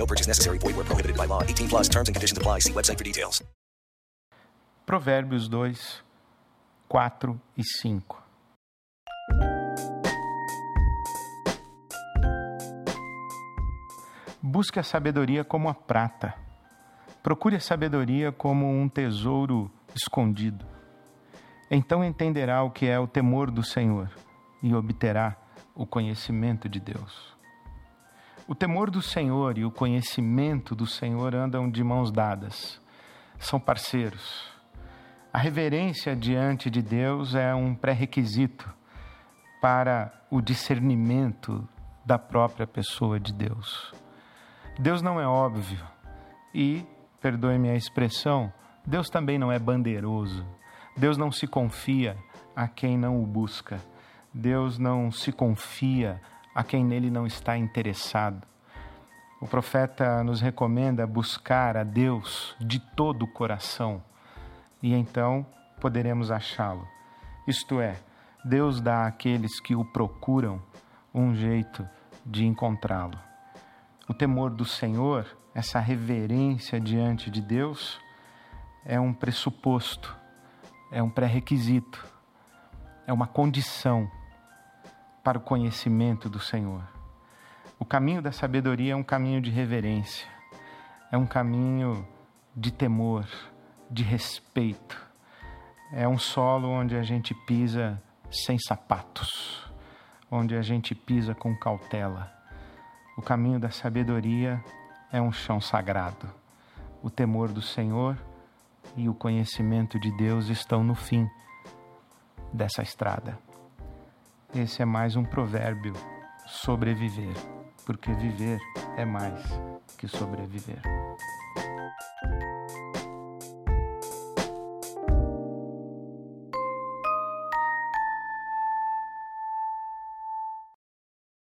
No purchase necessary. Void where prohibited by law. 18 plus terms and conditions apply. See website for details. Provérbios 2, 4 e 5. Busque a sabedoria como a prata. Procure a sabedoria como um tesouro escondido. Então entenderá o que é o temor do Senhor e obterá o conhecimento de Deus. O temor do Senhor e o conhecimento do Senhor andam de mãos dadas, são parceiros. A reverência diante de Deus é um pré-requisito para o discernimento da própria pessoa de Deus. Deus não é óbvio e, perdoe-me a expressão, Deus também não é bandeiroso. Deus não se confia a quem não o busca. Deus não se confia a quem nele não está interessado. O profeta nos recomenda buscar a Deus de todo o coração e então poderemos achá-lo. Isto é, Deus dá àqueles que o procuram um jeito de encontrá-lo. O temor do Senhor, essa reverência diante de Deus, é um pressuposto, é um pré-requisito, é uma condição para o conhecimento do Senhor. O caminho da sabedoria é um caminho de reverência, é um caminho de temor, de respeito. É um solo onde a gente pisa sem sapatos, onde a gente pisa com cautela. O caminho da sabedoria é um chão sagrado. O temor do Senhor e o conhecimento de Deus estão no fim dessa estrada. Esse é mais um provérbio: sobreviver, porque viver é mais que sobreviver.